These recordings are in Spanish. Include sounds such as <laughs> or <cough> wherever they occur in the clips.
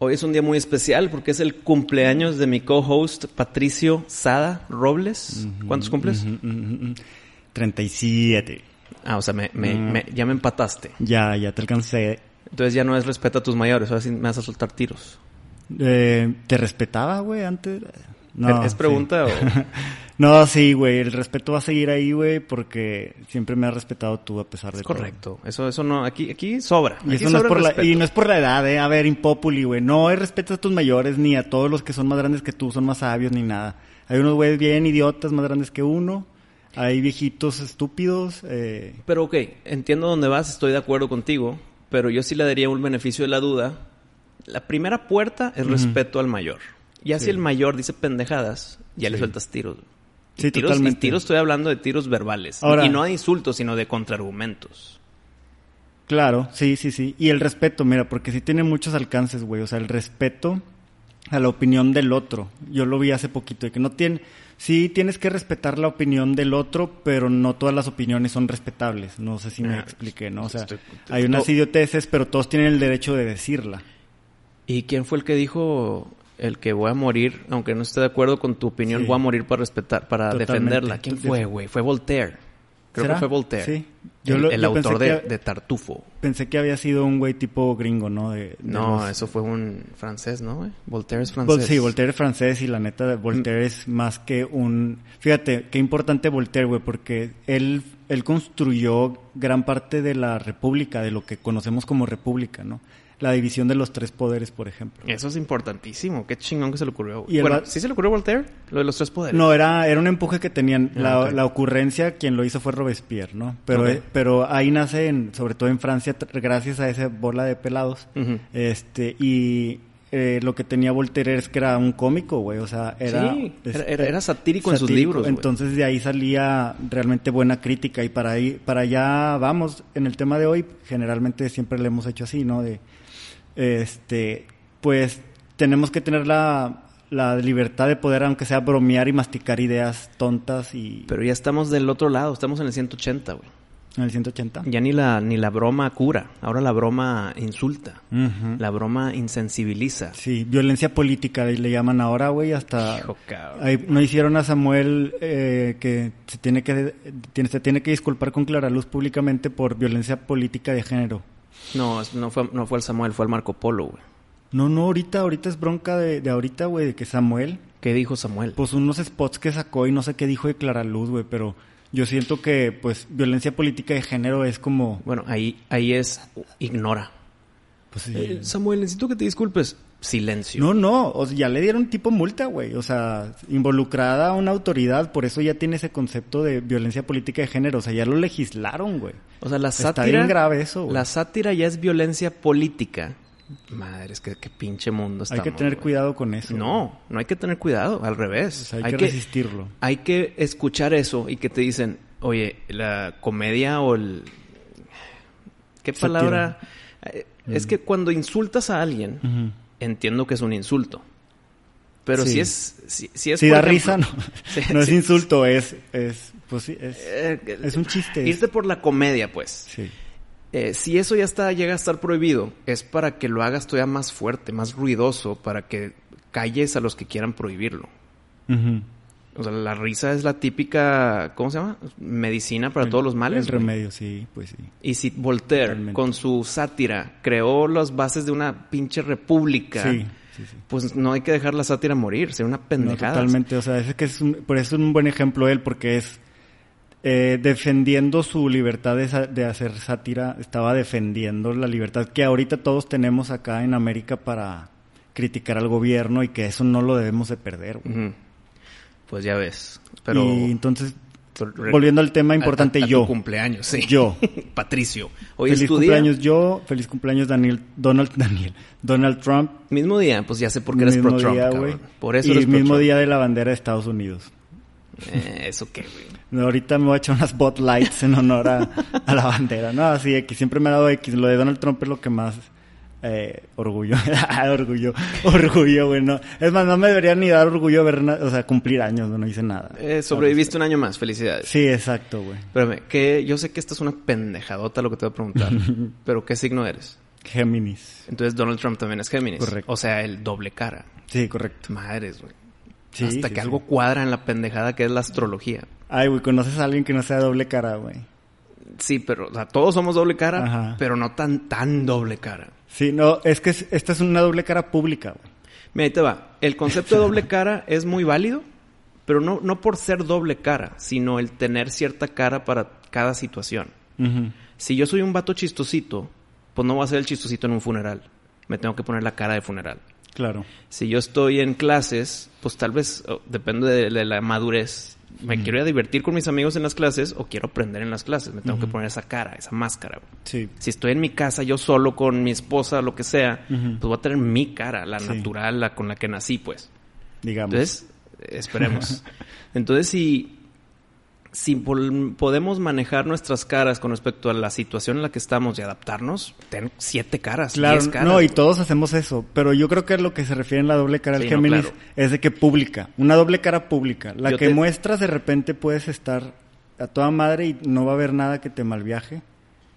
Hoy es un día muy especial porque es el cumpleaños de mi co-host Patricio Sada Robles. ¿Cuántos cumples? Ujú, ujú, ujú. 37. Ah, o sea, me, me- Mm. me- ya me empataste. Ya, ya te alcancé. Entonces ya no es respeto a tus mayores, ahora sí me vas a soltar tiros. Eh, ¿Te respetaba, güey, antes? No, ¿Es sí. pregunta o...? <laughs> No, sí, güey. El respeto va a seguir ahí, güey, porque siempre me has respetado tú a pesar de Es todo. correcto. Eso, eso no... Aquí, aquí sobra. Y, Aquí eso no es por la, y no es por la edad, eh. A ver, impopuli, güey. No hay respeto a tus mayores, ni a todos los que son más grandes que tú, son más sabios, ni nada. Hay unos güeyes bien idiotas, más grandes que uno. Hay viejitos estúpidos. Eh, Pero ok, entiendo dónde vas, estoy de acuerdo contigo, pero yo sí le daría un beneficio de la duda. La primera puerta es respeto al mayor. Ya si Sí. el mayor dice pendejadas, ya le sueltas tiros. Sí, Y tiros, y totalmente. tiros estoy hablando de tiros verbales. Ahora- y no de insultos, sino de contraargumentos. Claro, sí, sí, sí. Y el respeto, mira, porque sí tiene muchos alcances, güey. O sea, el respeto a la opinión del otro. Yo lo vi hace poquito, de que no tiene... Sí tienes que respetar la opinión del otro, pero no todas las opiniones son respetables. No sé si me Ah, expliqué, ¿no? O sea, estoy- hay unas to- idioteces, pero todos tienen el derecho de decirla. ¿Y quién fue el que dijo el que voy a morir, aunque no esté de acuerdo con tu opinión, Sí. voy a morir para respetar, para Totalmente. defenderla? ¿Quién fue, güey? Fue Voltaire. Creo ¿Será? que fue Voltaire. Sí. Yo el lo- el yo pensé autor de, que- de Tartufo. Pensé que había sido un güey tipo gringo, ¿no? De, de No, los- eso fue un francés, ¿no? güey? Voltaire es Vol- francés. Sí, Voltaire es francés y la neta, Voltaire es más que un... Fíjate, qué importante Voltaire, güey, porque él, él construyó gran parte de la república, de lo que conocemos como república, ¿no? La división de los tres poderes, por ejemplo. Eso es importantísimo. Qué chingón que se le ocurrió. Y bueno, ¿sí se le ocurrió a Voltaire? Lo de los tres poderes. No, era, era un empuje que tenían. Ah, la, ocurrencia, quien lo hizo fue Robespierre, ¿no? Pero, eh, pero ahí nace, en- sobre todo en Francia, gracias a esa bola de pelados. Este, y eh, lo que tenía Voltaire es que era un cómico, güey. O sea, era. Sí, era- este, era- era satírico en sus libros, güey. Entonces de ahí salía realmente buena crítica. Y para ahí, para allá vamos, en el tema de hoy, generalmente siempre le hemos hecho así, ¿no? De este, pues tenemos que tener la, la libertad de poder, aunque sea bromear y masticar ideas tontas y Pero ya estamos del otro lado. Estamos en el 180, güey. en el 180. Ya ni la, ni la broma cura. Ahora la broma insulta. La broma insensibiliza. Sí, violencia política le llaman ahora, güey, hasta... Hijo. Ahí no hicieron a Samuel eh, que se tiene que tiene, se tiene que disculpar con clara luz públicamente por violencia política de género. No, no fue, no fue el Samuel, fue el Marco Polo, güey. No, no, ahorita, ahorita es bronca de, de ahorita, güey, de que Samuel, ¿Qué dijo Samuel? pues unos spots que sacó y no sé qué dijo de clara luz, güey, pero yo siento que, pues, violencia política de género es como, Bueno, ahí, ahí es ignora. pues, sí. Eh, Samuel, necesito que te disculpes. Silencio. No, no, o sea, ya le dieron tipo multa, güey. O sea, involucrada a una autoridad, por eso ya tiene ese concepto de violencia política de género. O sea, ya lo legislaron, güey. O sea, la Está sátira. bien grave eso, güey. La sátira ya es violencia política. Madre, es que qué pinche mundo Hay estamos. que tener cuidado con eso. No, no hay que tener cuidado, al revés. O sea, hay, que, resistirlo. Hay que escuchar eso y que te dicen, oye, la comedia o el... ¿Qué Sátira. palabra? Eh, Es que cuando insultas a alguien. Entiendo que es un insulto. Pero Sí. si es... Si, si es Si por da ejemplo- risa, no. <laughs> <laughs> No es insulto, es, es, pues sí, es, Eh, es un chiste. es- Irte por la comedia, pues. sí. Eh, si eso ya está, llega a estar prohibido, es para que lo hagas todavía más fuerte, más ruidoso, para que calles a los que quieran prohibirlo. Ujú. O sea, la risa es la típica, ¿cómo se llama? Medicina para todos los males. El remedio, sí, pues sí. Y si Voltaire, Totalmente. con su sátira, creó las bases de una pinche república, Sí, sí, sí. pues no hay que dejar la sátira morir, sería una No, pendejada. totalmente, o sea, es que es un- por eso es un buen ejemplo él, porque es eh, defendiendo su libertad de, de hacer sátira, estaba defendiendo la libertad que ahorita todos tenemos acá en América para criticar al gobierno y que eso no lo debemos de perder. güey. Pues ya ves. Pero. Y entonces, volviendo al tema importante, a- a tu yo. cumpleaños, sí. Yo. <laughs> Patricio. Hoy es feliz día. cumpleaños yo, feliz cumpleaños Daniel, Donald, <laughs> Daniel, Donald Trump. Mismo día, pues ya sé por qué eres pro Trump, día, cabrón. Por eso y eres mismo día de la bandera de Estados Unidos. Eh, eso qué, güey. <laughs> Ahorita me voy a echar unas spotlights en honor a, a la bandera. No, así X, siempre me ha dado X. Lo de Donald Trump es lo que más eh, orgullo. <laughs> orgullo, orgullo, güey. no. Es más, no me debería ni dar orgullo ver, o sea, cumplir años, no, no hice nada. Eh, sobreviviste un año más, felicidades. Sí, exacto, güey. Espérame, que yo sé que esta es una pendejadota lo que te voy a preguntar, <laughs> pero ¿qué signo eres? Géminis. Entonces Donald Trump también es Géminis. Correcto. O sea, el doble cara. Sí, correcto. Madres, güey. Sí, Hasta sí, que sí. algo cuadra en la pendejada que es la astrología. Ay, güey, ¿conoces a alguien que no sea doble cara, güey? Sí, pero, o sea, todos somos doble cara, Ajá. pero no tan, tan doble cara. Sí, no, es que es- esta es una doble cara pública, güey. Mira, ahí te va. El concepto de doble cara es muy válido, pero no, no por ser doble cara, sino el tener cierta cara para cada situación. Si yo soy un vato chistosito, pues no voy a ser el chistosito en un funeral. Me tengo que poner la cara de funeral. Claro. Si yo estoy en clases, pues tal vez, oh, depende de, de la madurez. Me quiero ir a divertir con mis amigos en las clases o quiero aprender en las clases. Me tengo que poner esa cara, esa máscara. Sí. Si estoy en mi casa yo solo con mi esposa, lo que sea, pues voy a tener mi cara, la Sí. natural, la con la que nací, pues. Digamos. Entonces, esperemos. <laughs> Entonces, si, si podemos manejar nuestras caras con respecto a la situación en la que estamos y adaptarnos, ten siete caras, Claro, diez caras. no, y todos hacemos eso, pero yo creo que a lo que se refiere en la doble cara Sí, del no, Géminis claro. es de que pública, una doble cara pública. La Yo que te- muestras de repente puedes estar a toda madre y no va a haber nada que te malviaje.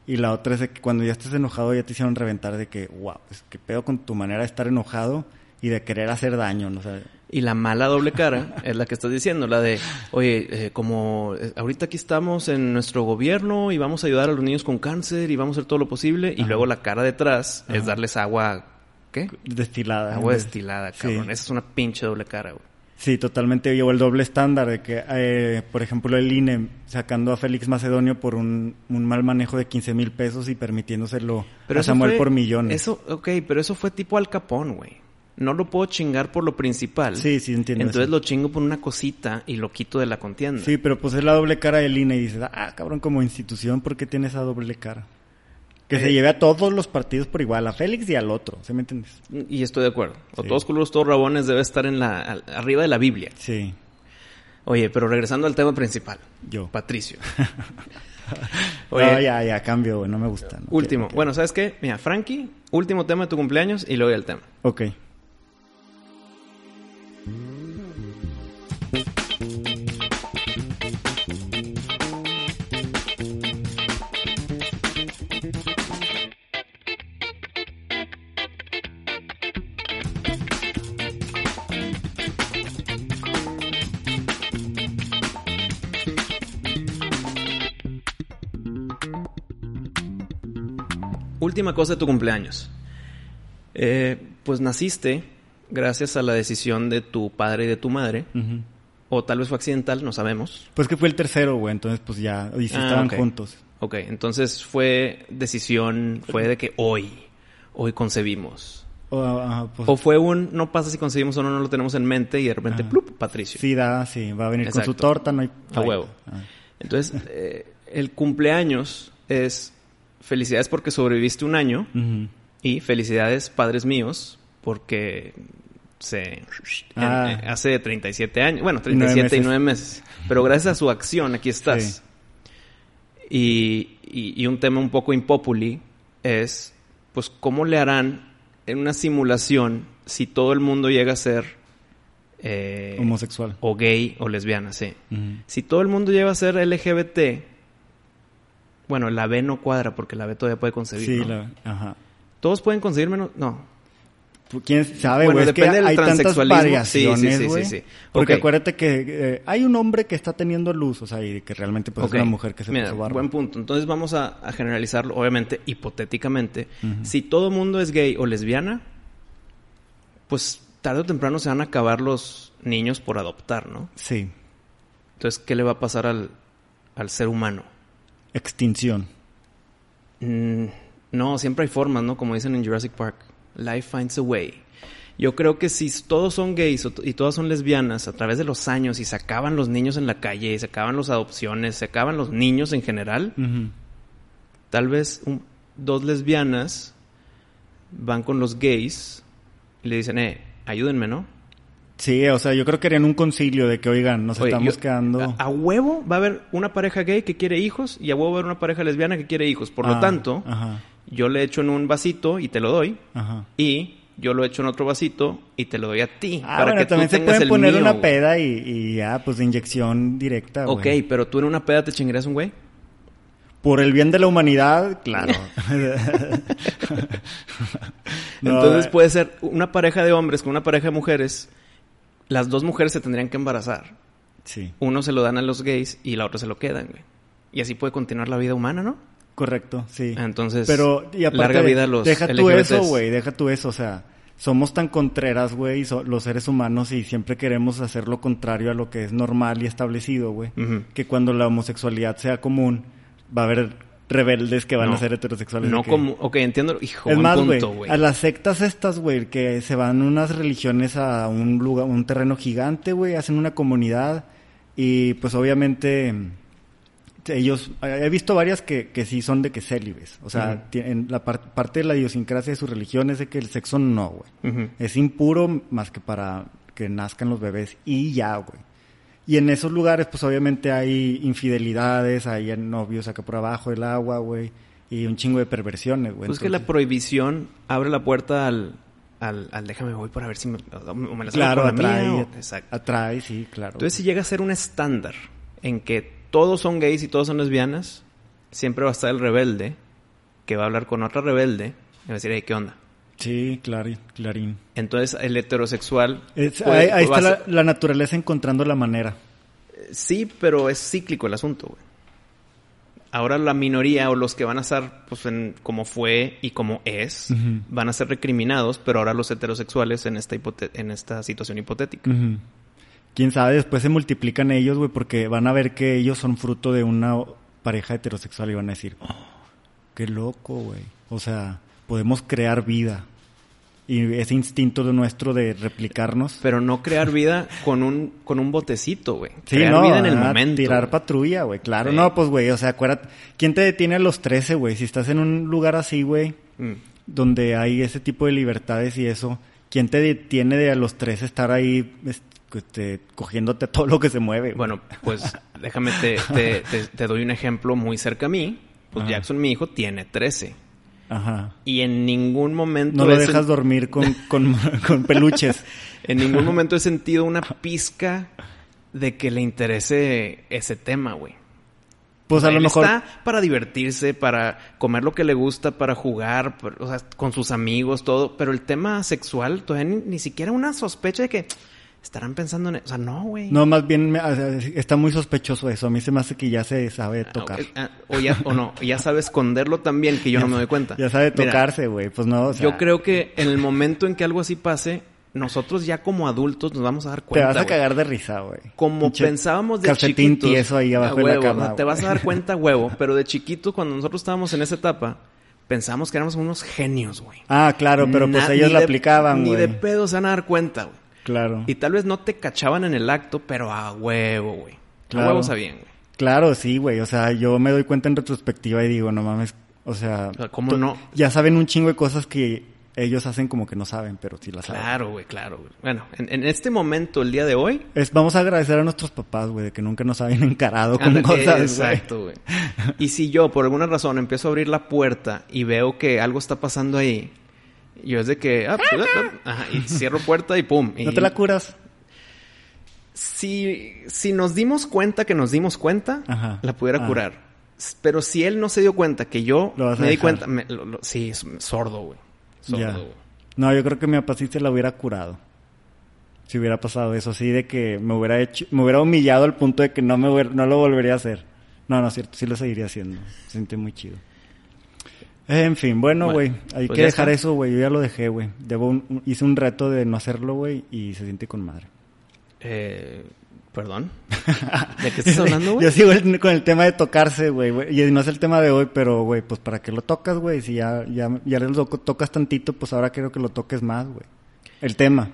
Y la otra es de que cuando ya estés enojado ya te hicieron reventar de que, wow, es que pedo con tu manera de estar enojado y de querer hacer daño, ¿no? O sea, Y la mala doble cara es la que estás diciendo, la de, oye, eh, como eh, ahorita aquí estamos en nuestro gobierno y vamos a ayudar a los niños con cáncer y vamos a hacer todo lo posible, y Ajá. luego la cara detrás es darles agua, ¿qué? destilada. Agua destilada, Sí. cabrón. Esa es una pinche doble cara, güey. Sí, totalmente. Llevó el doble estándar de que, eh, por ejemplo, el INE sacando a Félix Macedonio por un, un mal manejo de 15 mil pesos y permitiéndoselo a eso Samuel fue- por millones. Eso, ok, pero eso fue tipo Al Capón, güey. No lo puedo chingar por lo principal. Sí, sí, entiendo Entonces eso. lo chingo por una cosita y lo quito de la contienda. Sí, pero pues es la doble cara del INE y dices, ah, cabrón, como institución, ¿por qué tiene esa doble cara? Que Eh, se lleve a todos los partidos por igual, a Félix y al otro, ¿se me entiendes? Y estoy de acuerdo. O Sí. todos culos, todos rabones debe estar en la, arriba de la Biblia. Sí, Oye, pero regresando al tema principal. yo. Patricio. <laughs> Oye, no, ya, ya, cambio, no me gusta. ¿no? último. Bueno, ¿sabes qué? Mira, Frankie, último tema de tu cumpleaños y luego el tema. Ok. Última cosa de tu cumpleaños. Eh, pues naciste gracias a la decisión de tu padre y de tu madre. O tal vez fue accidental, no sabemos. Pues que fue el tercero, güey, entonces pues ya, y Ah, estaban juntos. Ok, entonces fue decisión, fue de que hoy, hoy concebimos. O, ajá, pues, O fue un, no pasa si concebimos o no, no lo tenemos en mente y de repente, Ajá. plup, Patricio. sí, da, sí, va a venir con su torta, no hay... A huevo. Ah. Entonces, eh, el cumpleaños es felicidades porque sobreviviste un año y felicidades, padres míos, porque se... en- Ah. eh, hace 37 años, bueno, Y nueve 37 y meses. 9 meses. Pero gracias a su acción, aquí estás. Sí. Y, y- y un tema un poco impopuli es, pues, ¿cómo le harán en una simulación si todo el mundo llega a ser... eh, Homosexual. o gay o lesbiana, sí. Si todo el mundo llega a ser LGBT, bueno, la B no cuadra porque la B todavía puede concebir. Sí, ¿no? la, ajá. Todos pueden concebir menos. No. Pues, ¿Quién sabe, Bueno, güey? Es que depende del hay tantas variaciones, Sí, sí, sí. Porque acuérdate que eh, hay un hombre que está teniendo luz, o sea, y que realmente pues, Ok. es una mujer que se Mira, puso barba. buen punto. Entonces vamos a, a generalizarlo, obviamente, hipotéticamente. Si todo mundo es gay o lesbiana, pues tarde o temprano se van a acabar los niños por adoptar, ¿no? Sí. Entonces, ¿qué le va a pasar al, al ser humano? Extinción. Mm, no, siempre hay formas, ¿no? Como dicen en Jurassic Park. Life finds a way. Yo creo que si todos son gays y todas son lesbianas a través de los años y se acaban los niños en la calle, y se acaban las adopciones, se acaban los niños en general, Ujú. tal vez un- dos lesbianas van con los gays y le dicen, eh, ayúdenme, ¿no? Sí, o sea, yo creo que harían un concilio de que, oigan, nos Oye, estamos yo- quedando... A, a huevo va a haber una pareja gay que quiere hijos y a huevo va a haber una pareja lesbiana que quiere hijos. Por lo Ah, tanto, Ajá, yo le echo en un vasito y te lo doy. ajá. Y yo lo echo en otro vasito y te lo doy a ti. Ah, para bueno, que también tú se pueden poner mío, una güey. peda y, y ya, pues de inyección directa, Ok, güey. pero tú en una peda te chingarías un güey. Por el bien de la humanidad, claro. <laughs> Entonces eh. puede ser una pareja de hombres con una pareja de mujeres. Las dos mujeres se tendrían que embarazar. Sí, Uno se lo dan a los gays y la otra se lo quedan, güey. Y así puede continuar la vida humana, ¿no? Correcto, sí. Entonces, Pero, y aparte, larga vida a los deja tú LGBTs. eso, güey, deja tú eso, o sea, somos tan contreras, güey, so- los seres humanos y siempre queremos hacer lo contrario a lo que es normal y establecido, güey. Que cuando la homosexualidad sea común, va a haber rebeldes que van No. a ser heterosexuales. No que- como... Ok, entiendo. Hijo, Es más, güey. a las sectas estas, güey, que se van unas religiones a un lugar, un terreno gigante, güey, hacen una comunidad y pues obviamente ellos, he visto varias que, que sí son de que célibes, o sea, tienen la par- parte de la idiosincrasia de su religión es de que el sexo no, güey. Es impuro más que para que nazcan los bebés y ya, güey. Y en esos lugares, pues obviamente hay infidelidades, hay novios acá por abajo del agua, güey, y un chingo de perversiones, güey. Pues que la prohibición abre la puerta al, al, al déjame voy para ver si me, o me la salgo Claro, atrae, mía, o- exacto. atrae, sí, claro. Entonces, si llega a ser un estándar en que todos son gays y todos son lesbianas, siempre va a estar el rebelde que va a hablar con otra rebelde y va a decir, hey, ¿qué onda? sí, claro, clarín. Entonces, el heterosexual... Es- puede- ahí ahí está la, naturaleza encontrando la manera. Sí, pero es cíclico el asunto, güey. Ahora la minoría o los que van a estar pues, en, como fue y como es, van a ser recriminados, pero ahora los heterosexuales en esta, hipote- en esta situación hipotética. Quién sabe, después se multiplican ellos, güey, porque van a ver que ellos son fruto de una pareja heterosexual y van a decir, "Oh, qué loco, güey. O sea, podemos crear vida. Y ese instinto de nuestro de replicarnos. Pero no crear vida con un, con un botecito, güey. Sí, crear no, vida en el momento. Tirar patrulla, güey, claro. Sí. No, pues, güey, o sea, acuérdate. ¿Quién te detiene a los 13, güey? Si estás en un lugar así, güey, Mm. donde hay ese tipo de libertades y eso, ¿quién te detiene de a los 13 estar ahí este, cogiéndote todo lo que se mueve? Bueno, pues déjame, te, te, te- te doy un ejemplo muy cerca a mí. Pues Ajá. Jackson, mi hijo, tiene 13. Ajá. Y en ningún momento... No lo dejas dormir con, con, <laughs> con peluches. <laughs> En ningún momento he sentido una pizca de que le interese ese tema, güey. Pues a Él lo mejor. está para divertirse, para comer lo que le gusta, para jugar, o sea, con sus amigos, todo. Pero el tema sexual, todavía ni, ni siquiera una sospecha de que estarán pensando en... e-, O sea, no, güey. No, más bien me- o sea, está muy sospechoso eso. A mí se me hace que ya se sabe Ah, tocar. ok, ah, o, ya, o no, ya sabe esconderlo también que yo no me doy cuenta. Ya sabe tocarse, güey. Pues no, o sea, yo creo que en el momento en que algo así pase, nosotros ya como adultos nos vamos a dar Te cuenta. vas a cagar de risa, güey. Como Pinche pensábamos de calcetín chiquitos. tieso ahí abajo a de la huevo, cama, o sea, Te vas a dar cuenta, <laughs> huevo. Pero de chiquitos, cuando nosotros estábamos en esa etapa, pensamos que éramos unos genios, güey. Ah, claro, pero pues ellos ni la de- aplicaban, Ni güey. de pedo se van a dar cuenta, güey. Claro. Y tal vez no te cachaban en el acto, pero a huevo, güey. Claro. A huevo sabían, güey. Claro, sí, güey. O sea, yo me doy cuenta en retrospectiva y digo, no mames. O sea, O sea, ¿cómo no? Ya saben un chingo de cosas que ellos hacen como que no saben, pero sí las saben. Claro, güey, claro, güey. Bueno, en, en este momento, el día de hoy, Es, vamos a agradecer a nuestros papás, güey, de que nunca nos habían encarado con cosas. Exacto, güey. Y si yo, por alguna razón, empiezo a abrir la puerta y veo que algo está pasando ahí, yo es de que... ah, pues, ah, ah, ajá, y cierro puerta y pum. ¿No y te la curas? si, si nos dimos cuenta que nos dimos cuenta, Ajá. la pudiera Ah. curar. Pero si él no se dio cuenta que yo me di cuenta... me- lo- lo- sí, es sordo, güey. Sordo, Ya. güey. No, yo creo que mi se la hubiera curado. Si hubiera pasado eso, sí, de que me hubiera hecho, me hubiera humillado al punto de que no me hubiera- no lo volvería a hacer. No, no es cierto, sí lo seguiría haciendo. Se siente muy chido. En fin, bueno, Bueno, güey, hay pues que dejar está. eso, güey. Yo ya lo dejé, güey. Debo un- un- hice un reto de no hacerlo, güey, y se siente con madre. Eh, Perdón. <laughs> ¿De qué estás hablando, güey? Yo sigo el- con el tema de tocarse, güey, güey. Y no es el tema de hoy, pero, güey, pues para que lo tocas, güey. Si ya, ya, ya lo tocas tantito, pues ahora quiero que lo toques más, güey. El tema.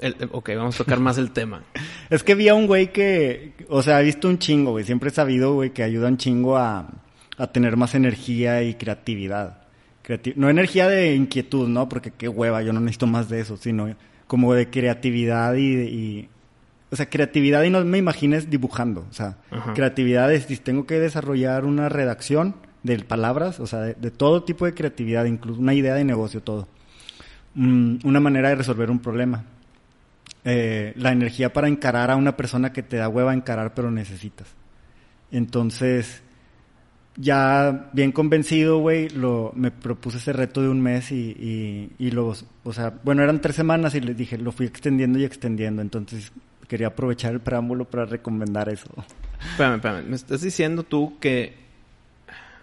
El- ok, vamos a tocar más el tema. <laughs> Es que vi a un güey que, o sea, he visto un chingo, güey. Siempre he sabido, güey, que ayuda un chingo a, a tener más energía y creatividad. Creati- no energía de inquietud, ¿no? Porque qué hueva, yo no necesito más de eso, sino como de creatividad y, y- o sea, creatividad y no me imagines dibujando, o sea, Ajá. creatividad es tengo que desarrollar una redacción de palabras, o sea, de, de todo tipo de creatividad, incluso una idea de negocio, todo. Mm, una manera de resolver un problema. Eh, la energía para encarar a una persona que te da hueva encarar pero necesitas. Entonces, ya bien convencido, güey, lo, me propuse ese reto de un mes y, y, y lo, o sea, bueno, eran tres semanas y les dije, lo fui extendiendo y extendiendo, entonces quería aprovechar el preámbulo para recomendar eso. Espérame, espérame, me estás diciendo tú que,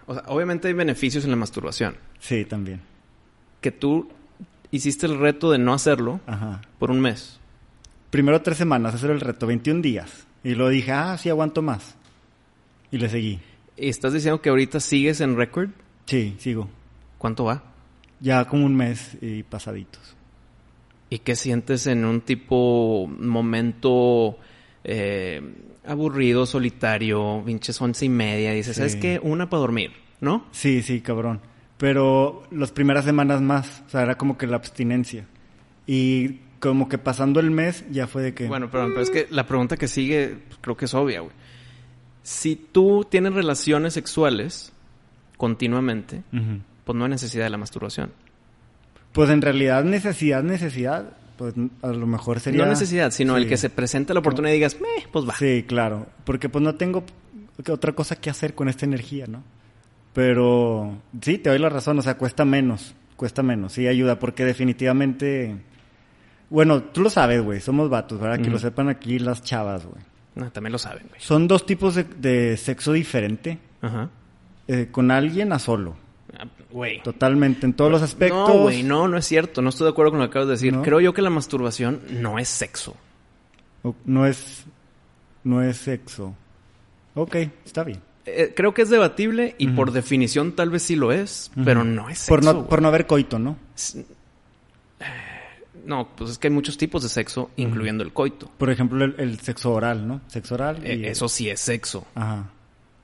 o sea, obviamente hay beneficios en la masturbación. Sí, también. Que tú hiciste el reto de no hacerlo Ajá. por un mes. Primero tres semanas, hacer el reto, 21 días. Y lo dije, ah, sí, aguanto más. Y le seguí. ¿Y estás diciendo que ahorita sigues en récord? Sí, sigo. ¿Cuánto va? Ya como un mes y pasaditos. ¿Y qué sientes en un tipo momento eh, aburrido, solitario, pinches once y media? Dices, Sí. ¿sabes qué? Una para dormir, ¿no? Sí, sí, cabrón. Pero las primeras semanas más, o sea, era como que la abstinencia. Y como que pasando el mes ya fue de que... Bueno, pero, pero es que la pregunta que sigue pues, creo que es obvia, güey. Si tú tienes relaciones sexuales continuamente, pues no hay necesidad de la masturbación. Pues en realidad necesidad, necesidad, pues a lo mejor sería... No necesidad, sino Sí. el que se presente la oportunidad y digas, meh, pues va. Sí, claro. Porque pues no tengo otra cosa que hacer con esta energía, ¿no? Pero sí, te doy la razón, o sea, cuesta menos, cuesta menos, sí ayuda, porque definitivamente... Bueno, tú lo sabes, güey, somos vatos, ¿verdad? Que lo sepan aquí las chavas, güey. No, también lo saben, güey. Son dos tipos de, de sexo diferente, Ajá. eh, con alguien a solo, Ah, Güey. totalmente, en todos los aspectos. No, güey, no, no es cierto. No estoy de acuerdo con lo que acabas de decir. ¿No? Creo yo que la masturbación no es sexo. No es, no es sexo. Ok, está bien. Eh, creo que es debatible y por definición tal vez sí lo es, pero no es sexo. Por no, por no haber coito, ¿no? No, pues es que hay muchos tipos de sexo, incluyendo el coito. Por ejemplo, el, el sexo oral, ¿no? Sexo oral. y- Eh, eso sí es sexo. Ajá.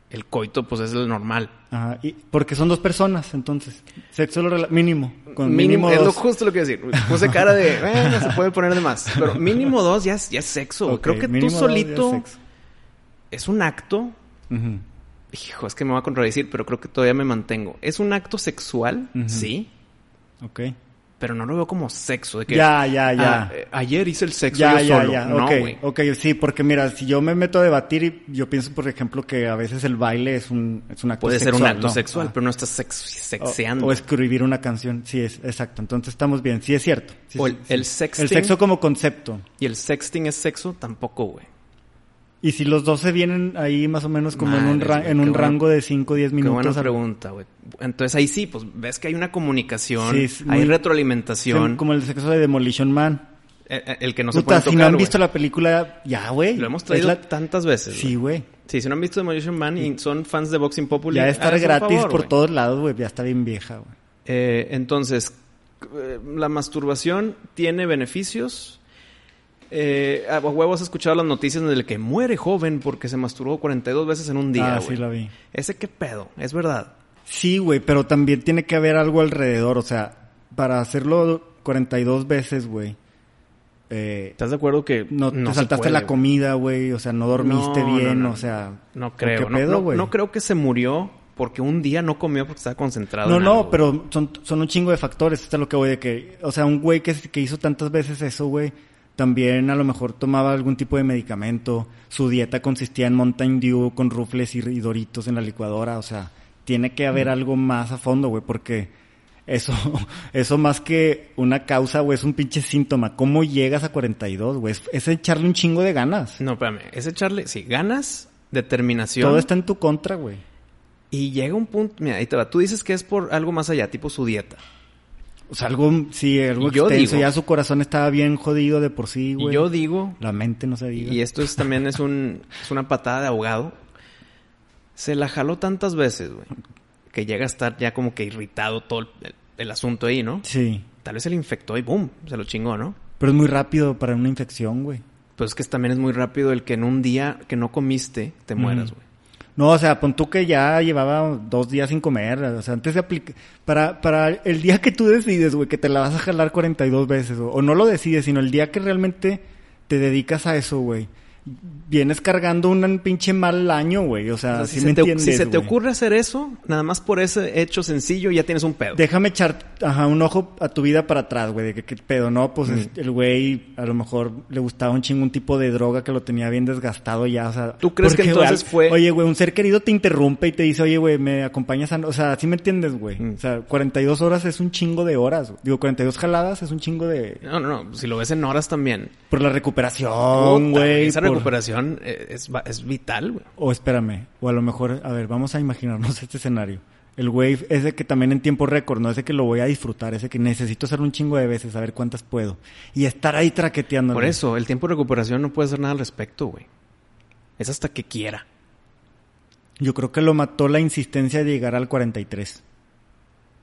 El coito, pues es el normal. Ajá. Y, porque son dos personas, entonces. Sexo rela- mínimo. Con mínimo, mínimo, es lo dos. justo lo que decir. Puse cara de, <laughs> bueno, se puede poner de más. Pero mínimo dos ya es, ya es sexo. Creo que tú dos es solito sexo. es un acto. Hijo, es que me va a contradecir, pero creo que todavía me mantengo. Es un acto sexual, sí, Ok. Pero no lo veo como sexo. De que, Ya, ya, ya. ah, eh, ayer hice el sexo Ya, yo ya, solo. ya. No, ok, sí, porque mira, si yo me meto a debatir y yo pienso, por ejemplo, que a veces el baile es un, es un acto Puede sexual. ser un acto ¿no? sexual, Ah. pero no estás sex- sexeando. O, o escribir una canción. Sí, es exacto. Entonces estamos bien. Sí, es cierto. Sí, O sí, el- sí. sexting. El sexo como concepto. Y el sexting es sexo, tampoco, güey. Y si los dos se vienen ahí más o menos como en un, ra- en un rango de 5 o 10 Qué buena minutos. pregunta, güey. Entonces ahí sí, pues ves que hay una comunicación, Sí, hay muy- retroalimentación. Como el sexo de Demolition Man. Eh, eh, El, que no se puede si tocar, no han visto la película, ya, güey. Lo hemos traído la- tantas veces. Sí, güey. Sí, si no han visto Demolition Man y son fans de Boxing Populi, Ya un gratis favor, por todos lados, güey. Ya está bien vieja, güey. Eh, entonces, eh, la masturbación tiene beneficios. Eh, a huevos has escuchado las noticias en el que muere joven porque se masturbó 42 veces en un día, ah, sí la vi. Ese qué pedo, es verdad. Sí, güey, pero también tiene que haber algo alrededor. O sea, para hacerlo 42 veces, güey. Eh, ¿Estás de acuerdo que no, no te saltaste puede, la comida, güey. O sea, no dormiste No, bien. no, o sea, No creo. ¿qué no- pedo, creo que se murió porque un día no comió porque estaba concentrado. No, en no, algo, pero son, son un chingo de factores. Esto es lo que voy de que, o sea, un güey que, que hizo tantas veces eso, güey, también a lo mejor tomaba algún tipo de medicamento. Su dieta consistía en Mountain Dew con rufles y, y doritos en la licuadora. O sea, tiene que haber algo más a fondo, güey, porque eso, <laughs> eso más que una causa, güey, es un pinche síntoma. ¿Cómo llegas a 42, güey? Es, es echarle un chingo de ganas. No, espérame. Es echarle, sí, ganas, determinación. Todo está en tu contra, güey. Y llega un punto, mira, ahí te va. Tú dices que es por algo más allá, tipo su dieta. O sea, algo, sí, algo yo extenso. digo- ya su corazón estaba bien jodido de por sí, güey. yo digo, La mente no se diga. y esto es también es un es una patada de ahogado. Se la jaló tantas veces, güey, que llega a estar ya como que irritado todo el, el asunto ahí, ¿no? Sí. Tal vez se le infectó y boom, se lo chingó, ¿no? Pero es muy rápido para una infección, güey. Pues es que también es muy rápido el que en un día que no comiste te mueras, güey. No, o sea, pon tú que ya llevaba dos días sin comer. O sea, antes de aplicar... Para, para el día que tú decides, güey, que te la vas a jalar 42 veces. O, o no lo decides, sino el día que realmente te dedicas a eso, güey. Vienes cargando un pinche mal año, güey. O sea, O sea, si si, me te, entiendes, si se te güey. ocurre hacer eso, nada más por ese hecho sencillo ya tienes un pedo. Déjame echar ajá, un ojo a tu vida para atrás, güey. De que qué pedo, ¿no? Pues Mm. es- el güey a lo mejor le gustaba un chingo un tipo de droga que lo tenía bien desgastado ya, o sea. ¿Tú crees que entonces güey, fue- Oye, güey, un ser querido te interrumpe y te dice, oye, güey, me acompañas a... O sea, ¿sí me entiendes, güey? Mm. O sea, 42 horas es un chingo de horas. güey. Digo, 42 jaladas es un chingo de... No, no, no. Si lo ves en horas también. Por la recuperación, güey. Por- recuperación eh, es, vital, güey. O espérame, o a lo mejor, a ver, vamos a imaginarnos <laughs> este escenario. El güey ese que también en tiempo récord, no ese que lo voy a disfrutar, ese que necesito hacer un chingo de veces, a ver cuántas puedo. Y estar ahí traqueteando. Por eso, el tiempo de recuperación no puede hacer nada al respecto, güey. Es hasta que quiera. Yo creo que lo mató la insistencia de llegar al 43.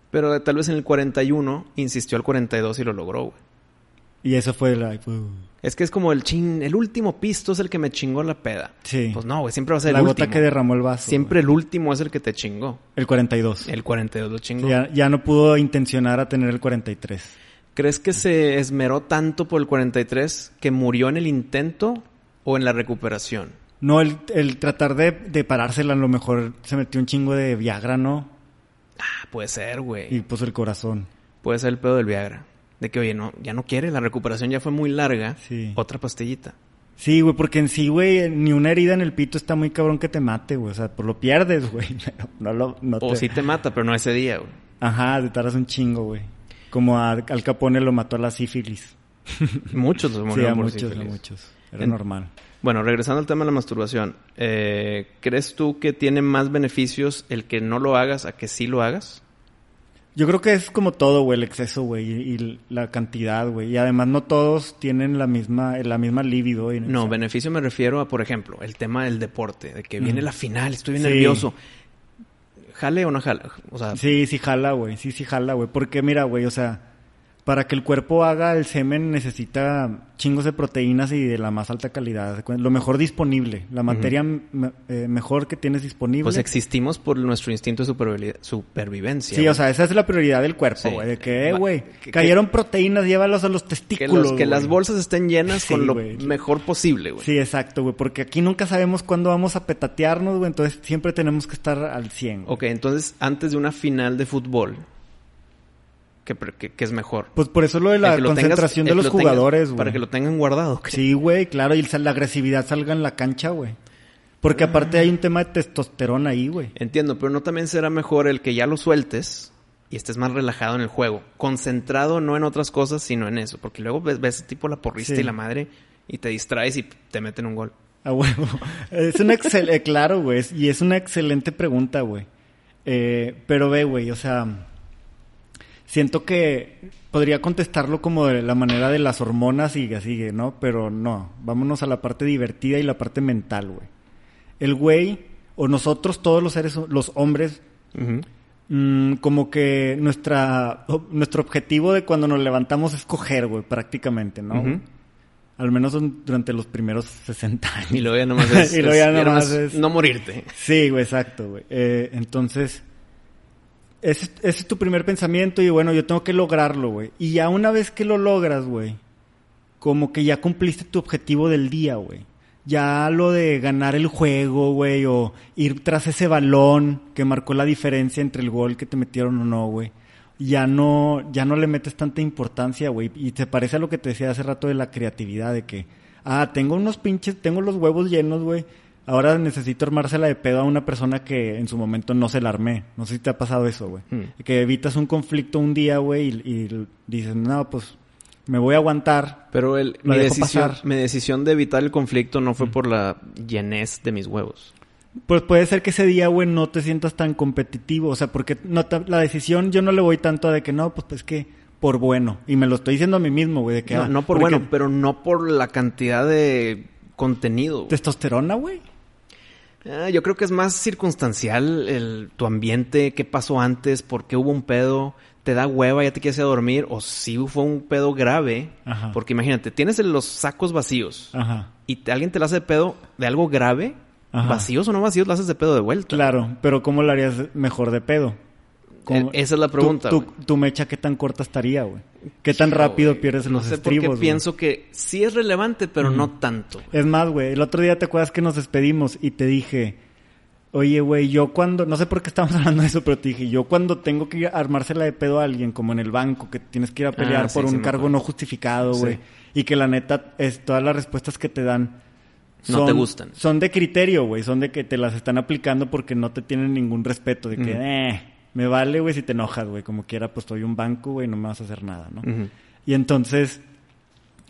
Pero tal vez en el 41 insistió al 42 y lo logró, güey. Y eso fue la... Es que es como el chin, el último pisto es el que me chingó la peda. Sí. Pues no, güey, siempre va a ser la el gota último. que derramó el vaso. Siempre el último es el que te chingó. El 42. El 42 lo chingó. Ya, ya no pudo intencionar a tener el 43. ¿Crees que se esmeró tanto por el 43 que murió en el intento o en la recuperación? No, el, el tratar de, de parársela a lo mejor se metió un chingo de Viagra, ¿no? Ah, puede ser, güey. Y puso el corazón. Puede ser el pedo del Viagra. De que, oye, no, ya no quiere, la recuperación ya fue muy larga. Sí. Otra pastillita. Sí, güey, porque en sí, güey, ni una herida en el pito está muy cabrón que te mate, güey. O sea, pues lo pierdes, <laughs> güey. pero No lo, no O sí te mata, pero no ese día, güey. Ajá, te tardas un chingo, güey. Como a- Al Capone lo mató a la sífilis. <laughs> Muchos los Sí, murieron a por muchos, a sífilis. muchos. Era En- normal. Bueno, regresando al tema de la masturbación. eh, ¿Crees tú que tiene más beneficios el que no lo hagas a que sí lo hagas? Yo creo que es como todo, güey, el exceso, güey, y, la cantidad, güey. Y además no todos tienen la misma, la misma libido. Y, No, sea, beneficio me refiero a, por ejemplo, el tema del deporte, de que viene la final, estoy bien Sí. nervioso. ¿Jale o no jale? O sea, Sí, sí jala, güey. Sí, sí jala, güey. Porque mira, güey, o sea, para que el cuerpo haga el semen necesita chingos de proteínas y de la más alta calidad. Lo mejor disponible. La materia me- eh, mejor que tienes disponible. pues existimos por nuestro instinto de supervivencia. Sí, o sea, esa es la prioridad del cuerpo, Sí. güey. De que, eh, güey, que- cayeron proteínas, llévalos a los que, testículos. los- que las bolsas estén llenas Sí, con lo mejor posible, güey. Sí, exacto, güey. Porque aquí nunca sabemos cuándo vamos a petatearnos, güey. Entonces siempre tenemos que estar al 100. güey. Ok, entonces, antes de una final de fútbol, ¿qué, pre- qué- qué es mejor? Pues por eso lo de la que tengas- concentración de que los lo jugadores, güey. Para que lo tengan guardado. ¿qué? Sí, güey, claro. Y la agresividad salga en la cancha, güey. Porque aparte hay un tema de testosterona ahí, güey. Entiendo, pero no también será mejor el que ya lo sueltes y estés más relajado en el juego. Concentrado no en otras cosas, sino en eso. Porque luego ves, ves tipo la porrista Sí. y la madre y te distraes y te meten un gol. A huevo. <laughs> Es una excelente, claro, güey. Y es una excelente pregunta, güey. Eh, pero ve, güey, o sea, siento que podría contestarlo como de la manera de las hormonas y así, ¿no? Pero no, vámonos a la parte divertida y la parte mental, güey. El güey, o nosotros, todos los seres, los hombres. Mm, como que nuestra nuestro objetivo de cuando nos levantamos es coger, güey, prácticamente, ¿no? Al menos du- durante los primeros 60 años. Y luego ya nomás es, <laughs> Y luego ya es- nomás es- no morirte. Sí, güey, exacto, güey. Eh, entonces, ese, es tu primer pensamiento y bueno, yo tengo que lograrlo, güey. Y ya una vez que lo logras, güey, como que ya cumpliste tu objetivo del día, güey. Ya lo de ganar el juego, güey, o ir tras ese balón que marcó la diferencia entre el gol que te metieron o no, güey. Ya no, ya no le metes tanta importancia, güey. Y te parece a lo que te decía hace rato de la creatividad, de que, ah, tengo unos pinches, tengo los huevos llenos, güey. Ahora necesito armársela de pedo a una persona que en su momento no se la armé. No sé si te ha pasado eso, güey. Hmm. Que evitas un conflicto un día, güey, y, y dices, no, pues me voy a aguantar. Pero el, mi, decisión, pasar. mi decisión de evitar el conflicto no fue por la llenez de mis huevos. Pues puede ser que ese día, güey, no te sientas tan competitivo. O sea, porque no la decisión yo no le voy tanto a de que no, pues es que por bueno. Y me lo estoy diciendo a mí mismo, güey, de que... No, ah, no por porque bueno, pero no por la cantidad de contenido. güey. Testosterona, güey. Ah, yo creo que es más circunstancial el, tu ambiente, qué pasó antes, por qué hubo un pedo, te da hueva, ya te quieres ir a dormir, o si fue un pedo grave. Ajá. Porque imagínate, tienes los sacos vacíos Ajá. y te- alguien te la hace de pedo de algo grave, Ajá. vacíos o no vacíos, la haces de pedo de vuelta. Claro, pero ¿cómo lo harías mejor de pedo? ¿Cómo- E- esa es la pregunta, Tu, mecha, ¿qué tan corta estaría, güey? ¿Qué tan rápido pierdes no los sé estribos, por güey? qué pienso que sí es relevante, pero no tanto. güey. Es más, güey, el otro día te acuerdas que nos despedimos y te dije, oye, güey, yo cuando, no sé por qué estamos <laughs> hablando de eso, pero te dije, yo cuando tengo que ir a armársela de pedo a alguien, como en el banco, que tienes que ir a pelear Ah, sí, por sí un cargo no justificado, Sí. güey, y que la neta, es, todas las respuestas que te dan No te gustan. Son de criterio, güey, son de que te las están aplicando porque no te tienen ningún respeto, de que, Ujú. eh, me vale, güey, si te enojas, güey, como quiera, pues soy un banco, güey, no me vas a hacer nada, ¿no? Y entonces,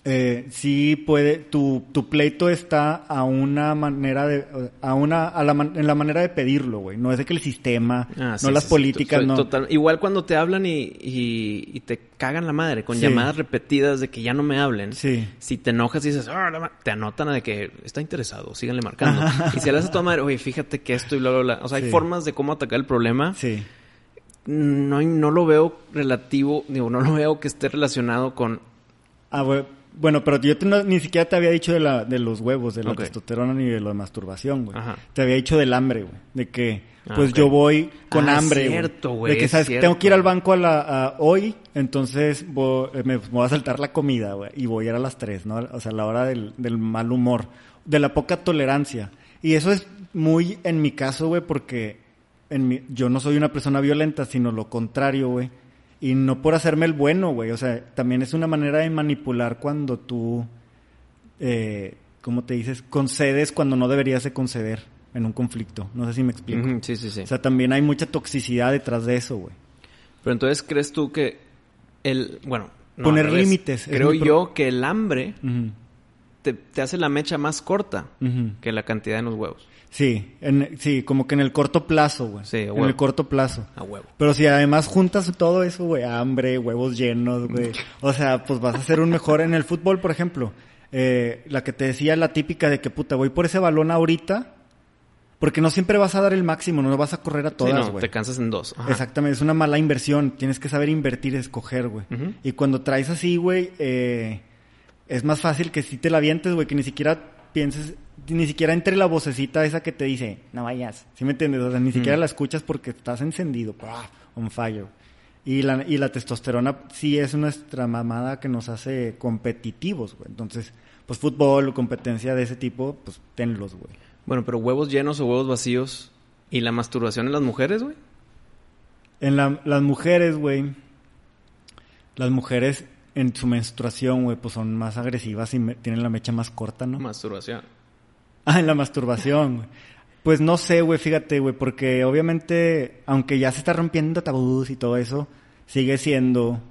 eh, sí puede, tu, tu pleito está a una manera de, a una, a la, man- en la manera de pedirlo, güey. No es de que el sistema, Ah, no sí, las sí, sí. políticas, Soy no. total- Igual cuando te hablan y, y- y te cagan la madre con Sí. llamadas repetidas de que ya no me hablen. Sí. Si te enojas y dices, "Ah, la ma-", te anotan de que está interesado, síganle marcando. Y si le haces a tu madre, oye, fíjate que esto y bla, bla, bla. O sea, hay Sí. formas de cómo atacar el problema. Sí. No, no lo veo relativo, digo, no lo veo que esté relacionado con... Ah. Bueno, pero yo te- no- ni siquiera te había dicho de, la, de los huevos, de la Ok. testosterona ni de la masturbación, güey. Ajá. Te había dicho del hambre, güey. De que, Ah, pues yo voy con Ah, hambre, cierto, güey, De que, es ¿sabes? cierto. Tengo que ir al banco a la, a- hoy, entonces eh, me, me voy a saltar la comida, güey. Y voy a ir a las 3, ¿no? O sea, la hora del, del mal humor. De la poca tolerancia. Y eso es muy en mi caso, güey, porque en mi, yo no soy una persona violenta, sino lo contrario, güey. Y no por hacerme el bueno, güey. O sea, también es una manera de manipular cuando tú, eh, ¿cómo te dices? Concedes cuando no deberías de conceder en un conflicto. No sé si me explico. Sí, sí, sí. O sea, también hay mucha toxicidad detrás de eso, güey. Pero entonces, ¿crees tú que el... Bueno... no, Poner límites, es Creo yo que el hambre te, te hace la mecha más corta que la cantidad en los huevos. Sí, en- sí, como que en el corto plazo, güey. Sí, a en huevo. el corto plazo. A huevo. Pero si además juntas todo eso, güey, hambre, huevos llenos, güey. O sea, pues vas a ser un mejor en el fútbol, por ejemplo. Eh, la que te decía, la típica de que puta, voy por ese balón ahorita. Porque no siempre vas a dar el máximo, no vas a correr a Sí, todas, no, güey. te cansas en dos. Ajá. Exactamente, es una mala inversión. Tienes que saber invertir y escoger, güey. Y cuando traes así, güey, eh, es más fácil que si te la vientes, güey, que ni siquiera pienses, ni siquiera entre la vocecita esa que te dice, no vayas. ¿Sí me entiendes? O sea, ni siquiera Mm. la escuchas porque estás encendido, ¡pah! on fire. Y la, y la testosterona sí es nuestra mamada que nos hace competitivos, güey. Entonces, pues fútbol o competencia de ese tipo, pues tenlos, güey. Bueno, pero huevos llenos o huevos vacíos. ¿Y la masturbación en las mujeres, güey? En la- las mujeres, güey, las mujeres en su menstruación, güey, pues son más agresivas y tienen la mecha más corta, ¿no? Masturbación. Ah, en la masturbación, güey. Pues no sé, güey, fíjate, güey, porque obviamente, aunque ya se está rompiendo tabús y todo eso, sigue siendo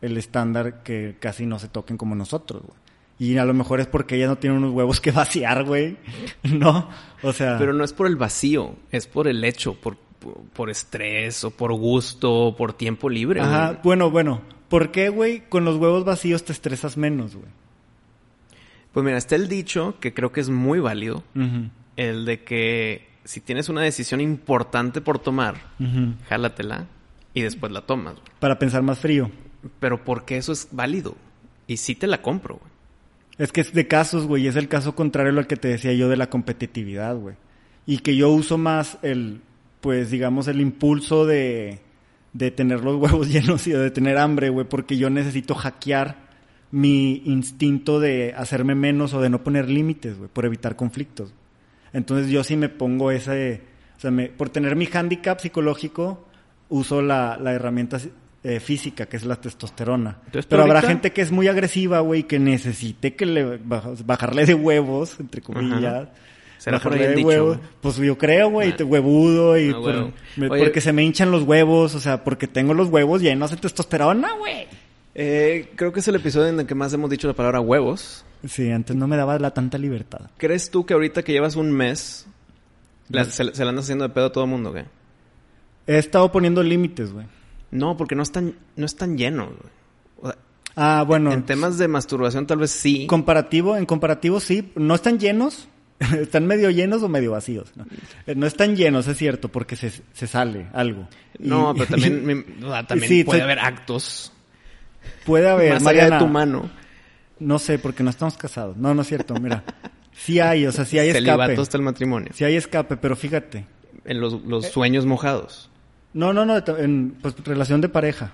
el estándar que casi no se toquen como nosotros, güey. Y a lo mejor es porque ella no tiene unos huevos que <laughs> vaciar, güey. ¿No? O sea... Pero no es por el vacío, es por el hecho, por, por, por estrés o por gusto o por tiempo libre. Ajá, güey. bueno, bueno. ¿Por qué, güey, con los huevos vacíos te estresas menos, güey? Pues mira, está el dicho que creo que es muy válido, el de que si tienes una decisión importante por tomar, ujú. jálatela y después la tomas. güey. Para pensar más frío. Pero porque eso es válido. Y sí te la compro, güey. Es que es de casos, güey. Es el caso contrario al que te decía yo de la competitividad, güey. Y que yo uso más el, pues, digamos, el impulso de, de tener los huevos <laughs> llenos y de tener hambre, güey. Porque yo necesito hackear mi instinto de hacerme menos o de no poner límites, güey. Por evitar conflictos. Entonces yo sí me pongo ese... O sea, me- por tener mi hándicap psicológico, uso la, la herramienta eh, física, que es la testosterona. Entonces, Pero habrá ahorita- gente que es muy agresiva, güey, que necesite que le baj- bajarle de huevos, entre comillas. Ajá. ¿Será por ahí güey? Pues yo creo, güey, Ah. te huevudo y Ah, por- huevo. me- Oye- porque se me hinchan los huevos, o sea, porque tengo los huevos llenos de testosterona, güey. Eh, creo que es el episodio en el que más hemos dicho la palabra huevos. Sí, antes no me daba la tanta libertad. ¿Crees tú que ahorita que llevas un mes, la- se, se la andas haciendo de pedo a todo el mundo, güey? He estado poniendo límites, güey. No, porque no están, no están llenos, güey. O sea, Ah, bueno. en temas de masturbación tal vez sí. Comparativo, en comparativo sí, no están llenos, <laughs> están medio llenos o medio vacíos. No, Eh, no están llenos, es cierto, porque se, se sale algo. No, Y- pero también, <laughs> me- o sea, también Sí, puede haber actos puede haber, más Mariana, allá de tu mano. No sé, porque no estamos casados. No, no es cierto, mira. Sí hay, o sea, sí hay <laughs> escape. Celibato hasta el matrimonio. Sí hay escape, pero fíjate. En los, Eh. los sueños mojados. No, no, no, en pues, relación de pareja.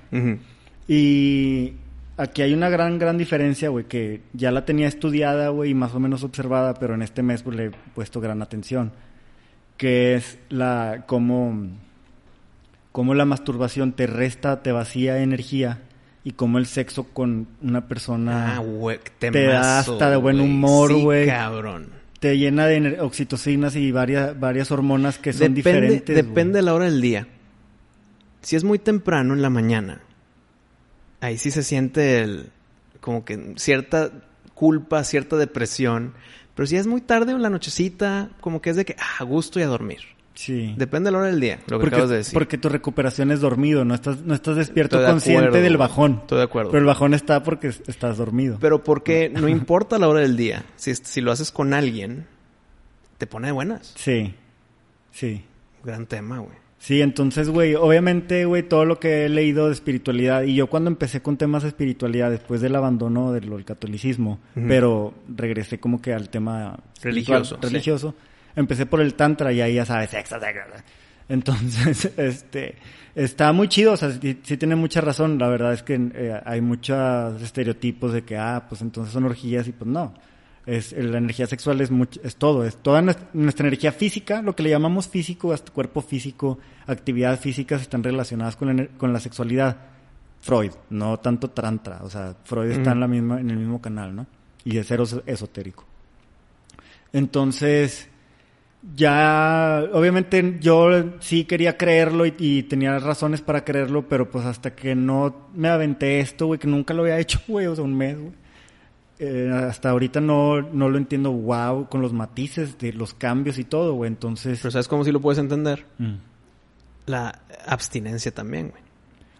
Y aquí hay una gran, gran diferencia, güey, que ya la tenía estudiada, güey, y más o menos observada, pero en este mes pues, le he puesto gran atención. Que es la, cómo, cómo la masturbación te resta, te vacía energía y cómo el sexo con una persona Ah, güey, te da hasta de buen humor, Sí, güey. cabrón. te llena de oxitocinas y varias, varias hormonas que son Depende, diferentes. depende de la hora del día. Si es muy temprano en la mañana, ahí sí se siente el, como que cierta culpa, cierta depresión. Pero si es muy tarde o la nochecita, como que es de que, ah, a gusto y a dormir. Sí. Depende de la hora del día, lo que porque, acabas de decir. porque tu recuperación es dormido, no estás, no estás despierto de consciente acuerdo, del bajón. Estoy de acuerdo. Pero el bajón está porque es- estás dormido. Pero porque no <laughs> importa la hora del día. Si, si lo haces con alguien, te pone de buenas. Sí. Sí. Gran tema, güey. Sí, entonces, güey, obviamente, güey, todo lo que he leído de espiritualidad, y yo cuando empecé con temas de espiritualidad, después del abandono del, catolicismo, pero regresé como que al tema Religioso, sí. religioso, empecé por el tantra y ahí ya sabes, sexo, sexo. Entonces, <laughs> este, está muy chido, o sea, sí, sí tiene mucha razón, la verdad es que eh, hay muchos estereotipos de que, ah, pues entonces son orgías y pues no. Es, la energía sexual es, much- es todo, es toda nuestra, nuestra energía física, lo que le llamamos físico, hasta cuerpo físico, actividades físicas están relacionadas con la, con la sexualidad. Freud, no tanto Tantra, o sea, Freud está en, la misma, en el mismo canal, ¿no? Y de cero es- esotérico. Entonces, ya, obviamente yo sí quería creerlo y, y tenía razones para creerlo, pero pues hasta que no me aventé esto, güey, que nunca lo había hecho, güey, o sea, un mes, güey. Eh, hasta ahorita no, no lo entiendo, wow, con los matices de los cambios y todo, güey, entonces... Pero ¿sabes cómo sí lo puedes entender? Mm. La abstinencia también, güey.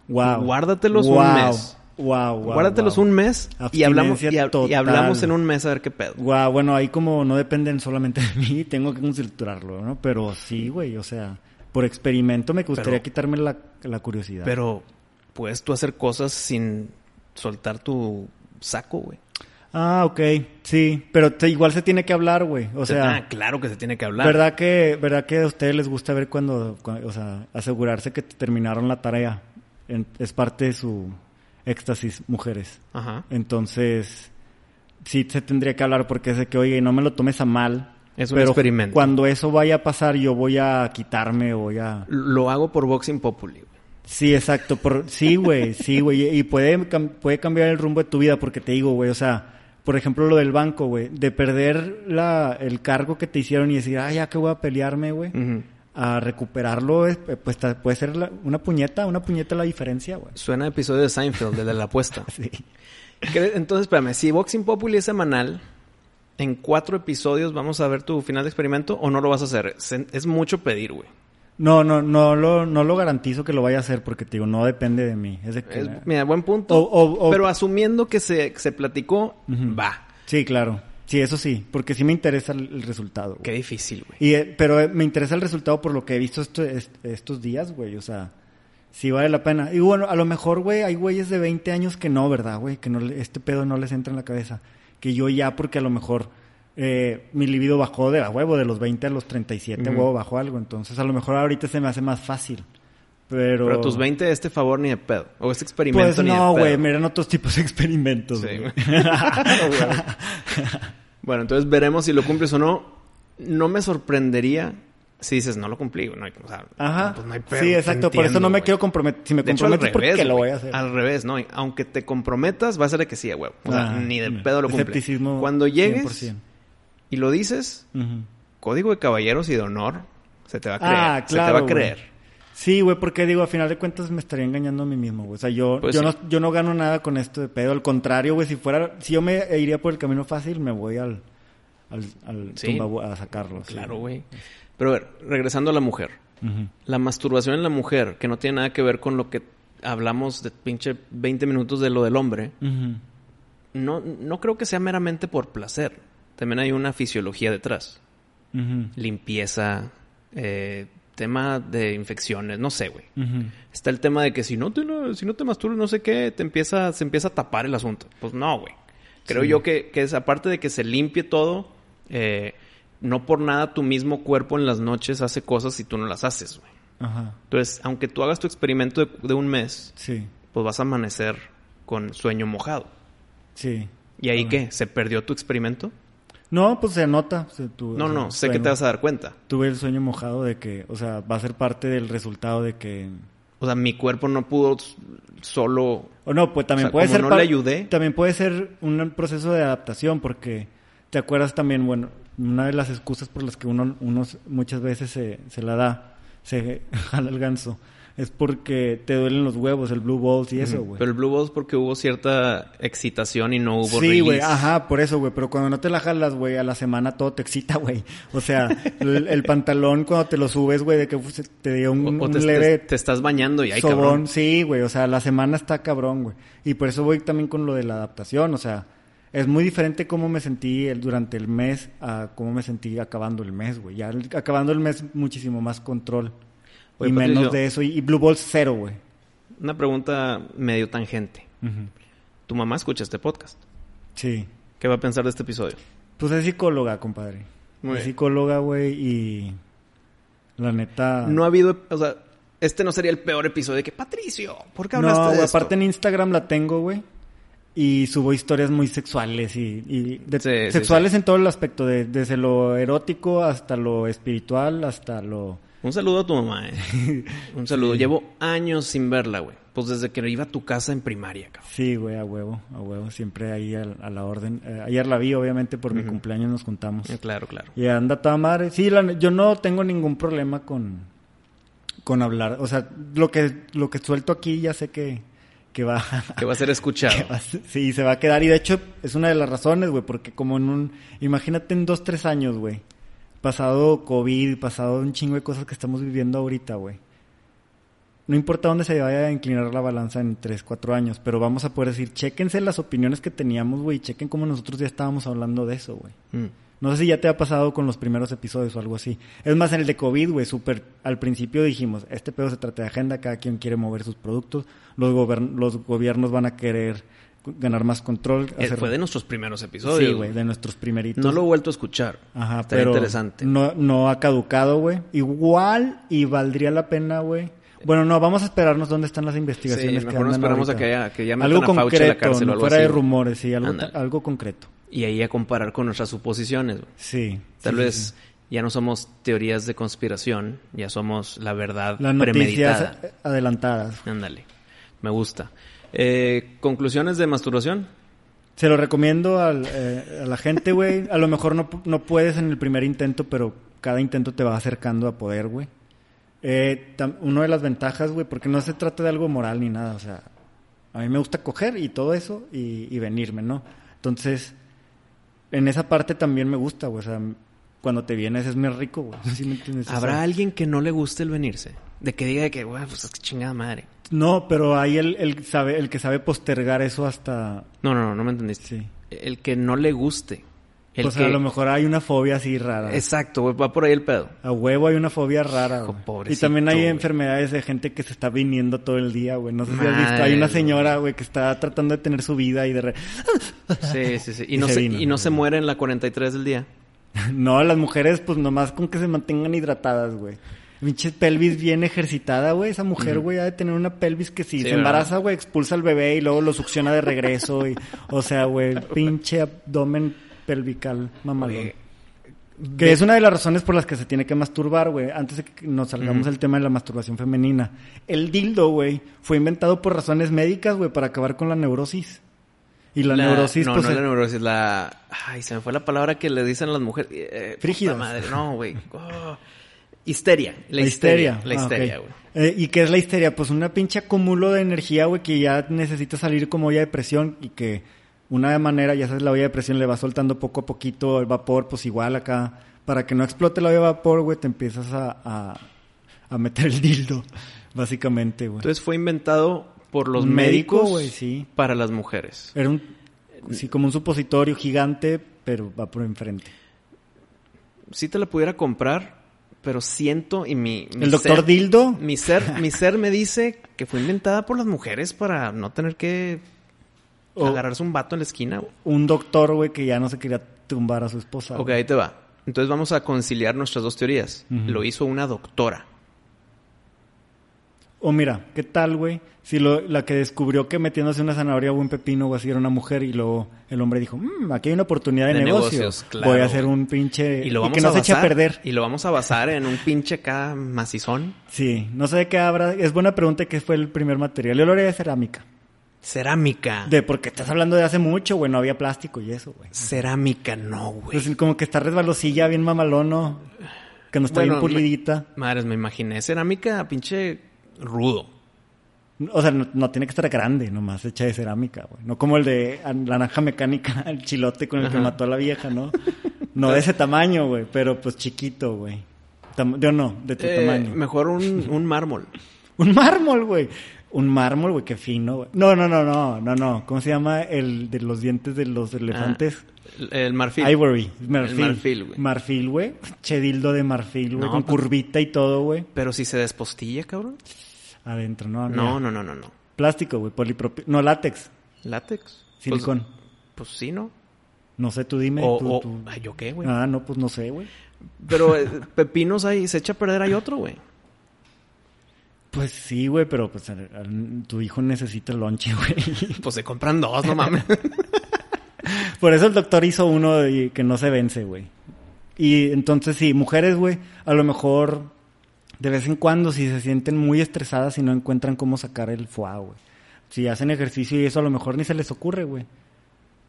Wow. Guárdatelos un Wow. mes. Wow, wow, Guárdatelos wow. un mes y hablamos, y, Abstinencia hab- y hablamos en un mes a ver qué pedo. Guau, bueno, ahí como no dependen solamente de mí, <laughs> tengo que consultarlo, ¿no? Pero sí, güey, o sea, por experimento me gustaría Pero- quitarme la, la curiosidad. Pero puedes tú hacer cosas sin soltar tu saco, güey. Ah, ok, sí, pero te- igual se tiene que hablar, güey, o sea, ah, claro que se tiene que hablar. ¿verdad que, verdad que a ustedes les gusta ver cuando, cua- o sea, asegurarse que terminaron la tarea? En- es parte de su éxtasis, mujeres. Ajá. Entonces, sí se tendría que hablar porque es de que, oye, no me lo tomes a mal. Es un pero experimento. Cuando eso vaya a pasar, yo voy a quitarme voy a... Lo hago por Boxing Populi, güey. Sí, exacto. Por... Sí, güey, sí, güey. Y puede, puede cambiar el rumbo de tu vida porque te digo, güey, o sea, por ejemplo, lo del banco, güey, de perder la, el cargo que te hicieron y decir, ah, ya que voy a pelearme, güey, a recuperarlo, es- pues puede ser la- una puñeta, una puñeta la diferencia, güey. Suena a episodio de Seinfeld, el de la apuesta. <laughs> Sí. Entonces, espérame, si Boxing Populi es semanal, en cuatro episodios vamos a ver tu final de experimento o no lo vas a hacer. Es mucho pedir, güey. No, no, no lo, no lo garantizo que lo vaya a hacer porque te digo, no depende de mí. Es de que... Es- mira, buen punto. O- o- o- pero asumiendo que se, que se platicó, va. Sí, claro. Sí, eso sí, porque sí me interesa el, el resultado. güey. Qué difícil, güey. Y, eh, pero eh, me interesa el resultado por lo que he visto esto- est- estos días, güey. O sea, sí vale la pena. Y bueno, a lo mejor, güey, hay güeyes de 20 años que no, ¿verdad, güey? Que no, este pedo no les entra en la cabeza. Que yo ya, porque a lo mejor eh, mi libido bajó de a huevo, de los 20 a los 37, a Ujú. huevo, bajó algo. Entonces, a lo mejor ahorita se me hace más fácil. Pero... Tus 20 este favor ni de pedo. O este experimento Pues ni de no, pedo. güey, miren otros tipos de experimentos. Sí. <laughs> Bueno, entonces veremos si lo cumples o no. No me sorprendería si dices, no lo cumplí. No hay, o sea, Ajá. pues no hay pedo, sí, exacto. Por eso no me güey. quiero comprometer. Si me De hecho, al comprometo revés, lo voy a hacer. Al revés, ¿no? Aunque te comprometas, va a ser de que sí, güey. O sea, Ah, ni de pedo lo cumple. Cuando llegues 100%. Y lo dices, código de caballeros y de honor, se te va a creer. Ah, se te va claro, a creer. Sí, güey, porque digo, a final de cuentas me estaría engañando a mí mismo, güey. O sea, yo, Pues yo, sí. no, yo no gano nada con esto de pedo. Al contrario, güey, si fuera, si yo me iría por el camino fácil, me voy al, al, al Sí. tumbabu- a sacarlo. Claro, güey. Pero a ver, regresando a la mujer. La masturbación en la mujer, que no tiene nada que ver con lo que hablamos de pinche 20 minutos de lo del hombre, no, no creo que sea meramente por placer. También hay una fisiología detrás. Limpieza, eh, tema de infecciones, no sé, güey. Está el tema de que si no te, si no te masturbas, no sé qué, te empieza, se empieza a tapar el asunto. Pues no, güey. Creo Sí. yo que, que es aparte de que se limpie todo, eh, no por nada tu mismo cuerpo en las noches hace cosas y tú no las haces, güey. Ajá. Entonces, aunque tú hagas tu experimento de, de un mes, Sí. pues vas a amanecer con sueño mojado. Sí. ¿Y ahí Ah. qué? ¿Se perdió tu experimento? No, pues se nota. se- No, o sea, no, sé que te vas a dar cuenta. Tuve el sueño mojado de que, o sea, va a ser parte del resultado de que... O sea, mi cuerpo no pudo solo... O no, pues también O sea, puede como ser... no le ayudé. También puede ser un proceso de adaptación porque te acuerdas también, bueno, una de las excusas por las que uno, uno muchas veces se, se la da, se <laughs> jala el ganso, es porque te duelen los huevos, el blue balls y eso, güey. Pero el Blue Balls porque hubo cierta excitación y no hubo Sí, güey, ajá, por eso, güey. Pero cuando no te la jalas, güey, a la semana todo te excita, güey. O sea, <laughs> el, el pantalón cuando te lo subes, güey, de que te dio un, O, o un te, leve te- te estás bañando y ay, sobón. cabrón. Sí, güey, o sea, la semana está cabrón, güey. Y por eso voy también con lo de la adaptación, o sea, es muy diferente cómo me sentí el- durante el mes a cómo me sentí acabando el mes, güey. Ya el- acabando el mes muchísimo más control. Oye, y menos de eso. Y, Blue Balls cero, güey. Una pregunta medio tangente. Tu mamá escucha este podcast. Sí. ¿Qué va a pensar de este episodio? Pues es psicóloga, compadre. Muy es psicóloga, güey, y la neta... No ha habido... O sea, este no sería el peor episodio de que... Patricio, ¿por qué No, hablaste de güey, esto? aparte en Instagram la tengo, güey. Y subo historias muy sexuales y, y de- Sí, sí, sexuales en todo el aspecto, de- desde lo erótico hasta lo espiritual, hasta lo... Un saludo a tu mamá, eh. <laughs> Un saludo. Llevo años sin verla, güey. Pues desde que iba a tu casa en primaria, cabrón. Sí, güey, a huevo, a huevo, siempre ahí a, a la orden. Eh, ayer la vi, obviamente, por mi cumpleaños nos juntamos. Eh, Claro, claro. Y anda toda madre. Sí, la- yo no tengo ningún problema con, con hablar. O sea, lo que, lo que suelto aquí ya sé que, que va... <laughs> Que va a ser escuchado. va Sí, se va a quedar. Y de hecho, es una de las razones, güey, porque como en un... Imagínate en dos, tres años, güey. Pasado COVID, pasado un chingo de cosas que estamos viviendo ahorita, güey. No importa dónde se vaya a inclinar la balanza en tres, cuatro años, pero vamos a poder decir, chéquense las opiniones que teníamos, güey, chequen cómo nosotros ya estábamos hablando de eso, güey. Mm. No sé si ya te ha pasado con los primeros episodios o algo así. Es más, en el de COVID, güey, súper... Al principio dijimos, este pedo se trata de agenda, cada quien quiere mover sus productos, los, gobern- los gobiernos van a querer ganar más control. Eh, hacer- Fue de nuestros primeros episodios. Sí, güey, de nuestros primeritos. No lo he vuelto a escuchar. Ajá, Estaría pero interesante. No, no ha caducado, güey. Igual y valdría la pena, güey. Bueno, no, vamos a esperarnos dónde están las investigaciones Sí, que mejor nos andan esperamos a ahorita. que haya- que ya algo a Fauci a la concreto, cárcel o no algo fuera así, de rumores, sí, algo, algo concreto. Y ahí a comparar con nuestras suposiciones, güey. Sí. Tal sí, vez sí, ya no somos teorías de conspiración, ya somos la verdad noticias premeditada. adelantadas. Ándale. Me gusta. Eh, ¿Conclusiones de masturbación? Se lo recomiendo al, eh, a la gente, güey. A lo mejor no, no puedes en el primer intento, pero cada intento te va acercando a poder, güey. Eh, una de las ventajas, güey, porque no se trata de algo moral ni nada, o sea, a mí me gusta coger y todo eso y, y venirme, ¿no? Entonces, en esa parte también me gusta, güey, o sea, cuando te vienes es más rico, güey. ¿Sí me entiendes? O ¿Habrá sea, alguien que no le guste el venirse? De que diga de que, güey, pues es que chingada madre. No, pero hay el, el, sabe, el que sabe postergar eso hasta... No, no, no, no me entendiste. Sí. El que no le guste. El Pues que... a lo mejor hay una fobia así rara. Exacto, güey, va por ahí el pedo. A huevo hay una fobia rara, Hijo. Y también hay enfermedades de gente que se está viniendo todo el día, güey. No sé si has visto. Hay una señora, güey, que está tratando de tener su vida y de... re- Sí, sí, sí. Y, <laughs> Y no, se vino. y no se muere en la 43 del día. <laughs> no, las mujeres, pues nomás con que se mantengan hidratadas, güey. Pinche pelvis bien ejercitada, güey. Esa mujer, güey, ha de tener una pelvis que si Sí, se embaraza, güey, expulsa al bebé y luego lo succiona de regreso. y, o sea, güey, pinche abdomen pelvical mamalón. Oye, Que es una de las razones por las que se tiene que masturbar, güey. Antes de que nos salgamos del tema de la masturbación femenina. El dildo, güey, fue inventado por razones médicas, güey, para acabar con la neurosis. Y la, neurosis, no, pues... no es- la neurosis, la... Ay, se me fue la palabra que le dicen las mujeres. Eh, Frígidas. puta madre, no, güey. <laughs> Oh. Histeria. La, La histeria. histeria. La Ah, histeria, güey. Eh, ¿Y qué es la histeria? Pues una pinche acumulo de energía, güey, que ya necesita salir como olla de presión y que una manera, ya sabes, la olla de presión le va soltando poco a poquito el vapor, pues igual acá, para que no explote la olla de vapor, güey, te empiezas a, a, a meter el dildo, <laughs> básicamente, güey. Entonces fue inventado por los médico, médicos güey, sí. para las mujeres. Era un, sí, como un supositorio gigante, pero va por enfrente. Sí te la pudiera comprar, pero siento y mi... mi ¿El doctor ser- Dildo? Mi ser, mi <laughs> ser me dice que fue inventada por las mujeres para no tener que O- agarrarse un vato en la esquina. güey. Un doctor, güey, que ya no se quería tumbar a su esposa. Ok, güey. ahí te va. Entonces vamos a conciliar nuestras dos teorías. Lo hizo una doctora. O mira, ¿qué tal, güey? Si lo, la que descubrió que metiéndose una zanahoria o un pepino o así era una mujer y luego el hombre dijo, mmm, aquí hay una oportunidad de, De negocio. negocios, claro, Voy a hacer un pinche... Y lo vamos que no a se eche a perder. Y lo vamos a basar en un pinche acá macizón. Sí, no sé de qué habrá. Es buena pregunta qué fue el primer material. Yo lo haría de cerámica. Cerámica. De porque estás hablando de hace mucho, güey, no había plástico y eso, güey. Cerámica, no, güey. Pues como que está resbalosilla, bien mamalón, ¿no? Que no está Bueno, bien pulidita. Madres, me imaginé cerámica pinche rudo. O sea, no, no tiene que estar grande, nomás hecha de cerámica, güey. No como el de la naranja mecánica, <laughs> el chilote con el que Ajá. mató a la vieja, ¿no? <laughs> No de ese tamaño, güey, pero pues chiquito, güey. Yo no, de tu Eh, tamaño. Mejor un, <laughs> un mármol. Un mármol, güey. Un mármol, güey, qué fino, güey. No, no, no, no, no, no. ¿Cómo se llama el de los dientes de los elefantes? El, el marfil. Ivory, marfil. El marfil, güey. Marfil, güey. Chedildo de marfil, güey, No, con pues- curvita y todo, güey. Pero si se despostilla, cabrón. Adentro, no, No, no. no, no, no. Plástico, güey, polipropileno. No, látex, Látex. silicón. Pues, pues sí, ¿no? no sé, tú dime. O, tú- o- tú- ay, ¿yo qué, güey? Ah, no, pues no sé, güey. Pero eh, <laughs> pepinos ahí, se echa a perder, hay otro, güey. Pues sí, güey, pero pues tu hijo necesita el lonche, <laughs> güey. Pues se compran dos, no mames. <laughs> Por eso el doctor hizo uno que no se vence, güey. Y entonces sí, mujeres, güey, a lo mejor de vez en cuando si se sienten muy estresadas y no encuentran cómo sacar el foie, güey. Si hacen ejercicio y eso a lo mejor ni se les ocurre, güey.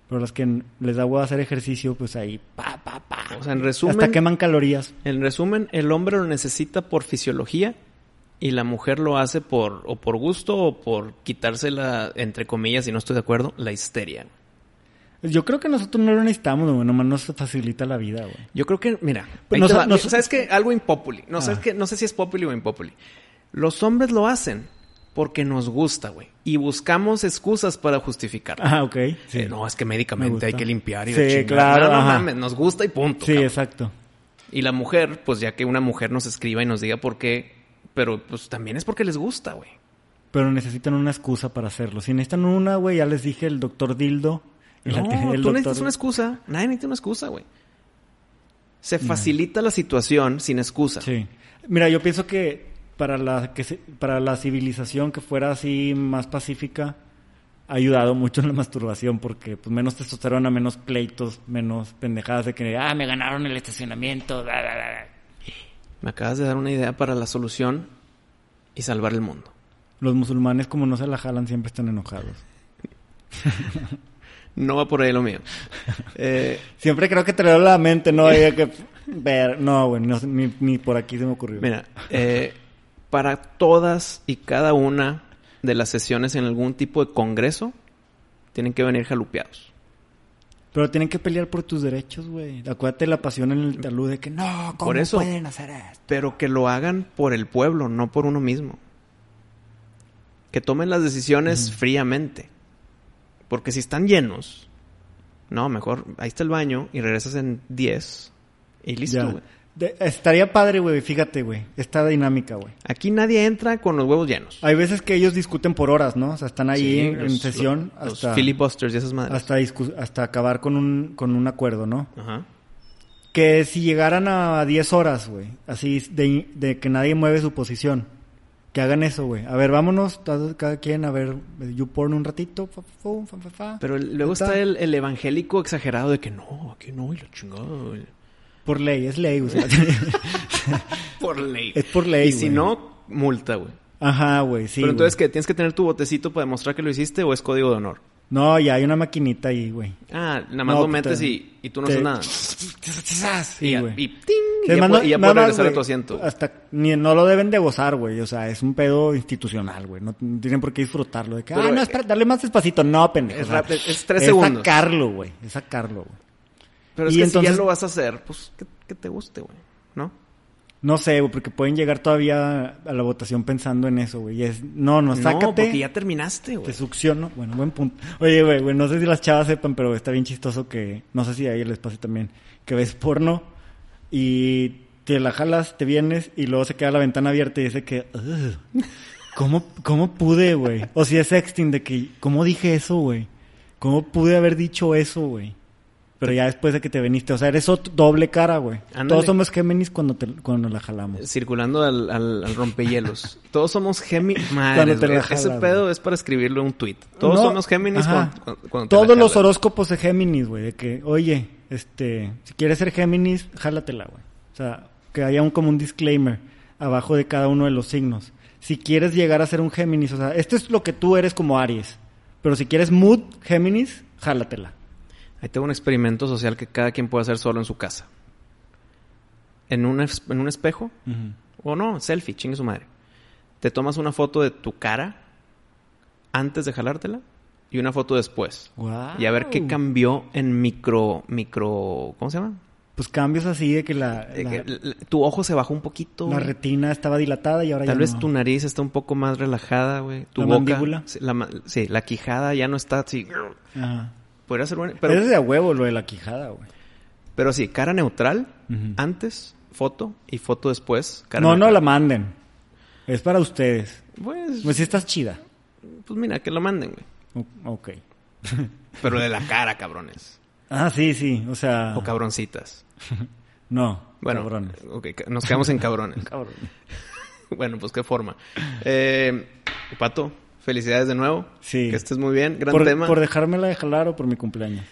Pero las que les da huevo hacer ejercicio, pues ahí, pa, pa, pa. O sea, en resumen, Hasta queman calorías. en resumen, el hombre lo necesita por fisiología y la mujer lo hace por o por gusto o por quitársela, entre comillas, y no estoy de acuerdo, la histeria. Yo creo que nosotros no lo necesitamos, güey. Nomás nos facilita la vida, güey. Yo creo que, mira, va. sa- ¿sabes qué? Algo impopuli. No, Ah. ¿sabes qué? no sé si es populi o impopuli. Los hombres lo hacen porque nos gusta, güey. Y buscamos excusas para justificarlo. Ah, ok. Sí, Eh, no, es que Me médicamente hay que limpiar y Sí, claro, No, no mames, nos gusta y punto. sí cabrón. exacto. Y la mujer, pues ya que una mujer nos escriba y nos diga por qué, pero pues también es porque les gusta, güey. Pero necesitan una excusa para hacerlo. Si necesitan una, güey, ya les dije el doctor Dildo. No, el tú doctor- necesitas una excusa. Nadie necesita una excusa, güey. Se facilita la situación sin excusa. Sí. Mira, yo pienso que para la que se- para la civilización que fuera así más pacífica ha ayudado mucho en la masturbación porque pues menos testosterona, menos pleitos, menos pendejadas de que ah, me ganaron el estacionamiento. bla, bla, bla". Me acabas de dar una idea para la solución y salvar el mundo. Los musulmanes como no se la jalan siempre están enojados. <laughs> No va por ahí lo mío. <laughs> Eh, Siempre creo que te leo la mente, no hay que <laughs> ver, no, güey, no, ni, ni por aquí se me ocurrió. mira, eh, para todas y cada una de las sesiones en algún tipo de congreso, tienen que venir jalupeados. Pero tienen que pelear por tus derechos, güey. Acuérdate la pasión en el talud de que no, ¿cómo Por eso. pueden hacer esto? Pero que lo hagan por el pueblo, no por uno mismo. Que tomen las decisiones fríamente. Porque si están llenos, no, mejor ahí está el baño y regresas en 10 y listo, güey. De- estaría padre, güey, fíjate, güey. Esta dinámica, güey. Aquí nadie entra con los huevos llenos. Hay veces que ellos discuten por horas, ¿no? O sea, están ahí Sí, en, en los- sesión los hasta, filibusters y esas madres. hasta, hasta acabar con un, con un acuerdo, ¿no? Ajá. Que si llegaran a 10 horas, güey, así de, de que nadie mueve su posición, que hagan eso, güey. A ver, vámonos, cada quien, a ver, YouPorn un ratito, fa, fa, fa, fa, fa. Pero luego Está. está el, el evangélico exagerado de que no, aquí no, y la chingada. güey. Por ley, es ley, o sea. <laughs> Por ley. Es por ley, Y si no, multa, güey. Ajá, güey, sí. Pero entonces. ¿qué? ¿Tienes que tener tu botecito para demostrar que lo hiciste o es código de honor? No, ya hay una maquinita ahí, güey. Ah, nada más No, lo metes te- y, y tú no te- haces nada. <laughs> Sí, y, y ting, y ya, no- y ya puedes más, regresar a tu asiento. Hasta ni, no lo deben de gozar, güey. O sea, es un pedo institucional, güey. No tienen por qué disfrutarlo. De que, Pero, ah, no, espera, dale más despacito. No, pendejo. es o sea, es tres es segundos. sacarlo, güey. Es sacarlo, güey. Pero es y que si entonces- ya lo vas a hacer, pues que, que te guste, güey. ¿No? No sé, güey, porque pueden llegar todavía a la votación pensando en eso, güey. Y es, no, no, No, sácate. porque ya terminaste, Te güey. succiono. Bueno, buen punto. Oye, güey, güey, no sé si las chavas sepan, pero está bien chistoso que, no sé si a ellos les pase también, que ves porno y te la jalas, te vienes y luego se queda la ventana abierta y dice que, "Ugh, ¿cómo, ¿cómo pude, güey? O si es sexting de que, ¿cómo dije eso, güey? ¿Cómo pude haber dicho eso, güey? Pero ya después de que te veniste, o sea, eres ot- doble cara, güey. Todos somos Géminis cuando, te, cuando la jalamos. Circulando al, al, al rompehielos. <laughs> Todos somos Géminis. Madre, Ese pedo güey. es para escribirlo en un tweet. Todos No, somos Géminis cuando, cuando- te la Todos los horóscopos de Géminis, güey, de que, oye, este, si quieres ser Géminis, jálatela, güey. O sea, que haya un como un disclaimer abajo de cada uno de los signos. Si quieres llegar a ser un Géminis, o sea, esto es lo que tú eres como Aries. Pero si quieres mood Géminis, jálatela. Ahí tengo un experimento social que cada quien puede hacer solo en su casa. En un, es- en un espejo, o no, selfie, chingue su madre. Te tomas una foto de tu cara antes de jalártela y una foto después. Guau. Y a ver qué cambió en micro, micro, ¿cómo se llama? Pues cambios así de que la, que tu ojo se bajó un poquito. la retina estaba dilatada y ahora Tal ya vez no. tu nariz está un poco más relajada, güey. Tu La boca. mandíbula. La, sí, la quijada ya no está así. Ajá. Podría ser bueno. Pero es de a huevo lo de la quijada, güey. pero sí, cara neutral. Antes, foto. Y foto después. Cara No, no neutral. la manden. Es para ustedes. Pues, Pues sí estás chida. pues mira, que la manden, güey. Ok. <laughs> Pero de la cara, cabrones. Ah, sí, sí. O sea... O cabroncitas. <laughs> No. Bueno, cabrones. ok, nos quedamos en cabrones. <laughs> Cabrones. bueno, pues qué forma. Eh, Pato, felicidades de nuevo. Sí. Que estés muy bien. Gran Por, tema. por dejármela de jalar o por mi cumpleaños.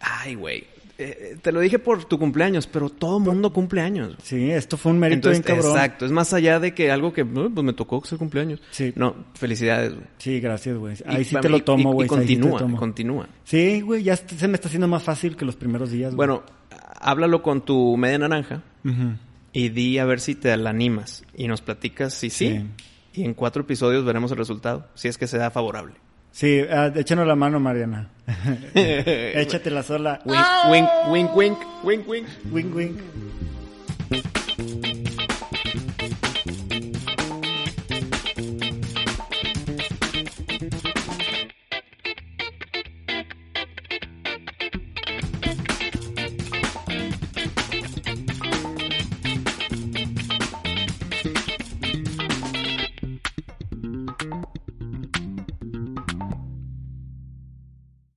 Ay, güey. Eh, te lo dije por tu cumpleaños, pero todo mundo cumple años. Sí, esto fue un mérito Entonces, bien cabrón. exacto. Es más allá de que algo que, "No, pues me tocó ser cumpleaños. Sí. No, felicidades, güey. Sí, gracias, güey. Ahí sí te lo tomo, güey. Y, ahí sí continúa, continúa. Sí, güey, ya se me está haciendo más fácil que los primeros días. güey. Bueno, háblalo con tu media naranja y di a ver si te la animas. Y nos platicas si sí. Sí. Y en cuatro episodios veremos el resultado, si es que se da favorable. Sí, ah, échanos la mano, Mariana. <laughs> Échatela sola. Wink, wink, wink, wink, wink, wink. Wing, wing.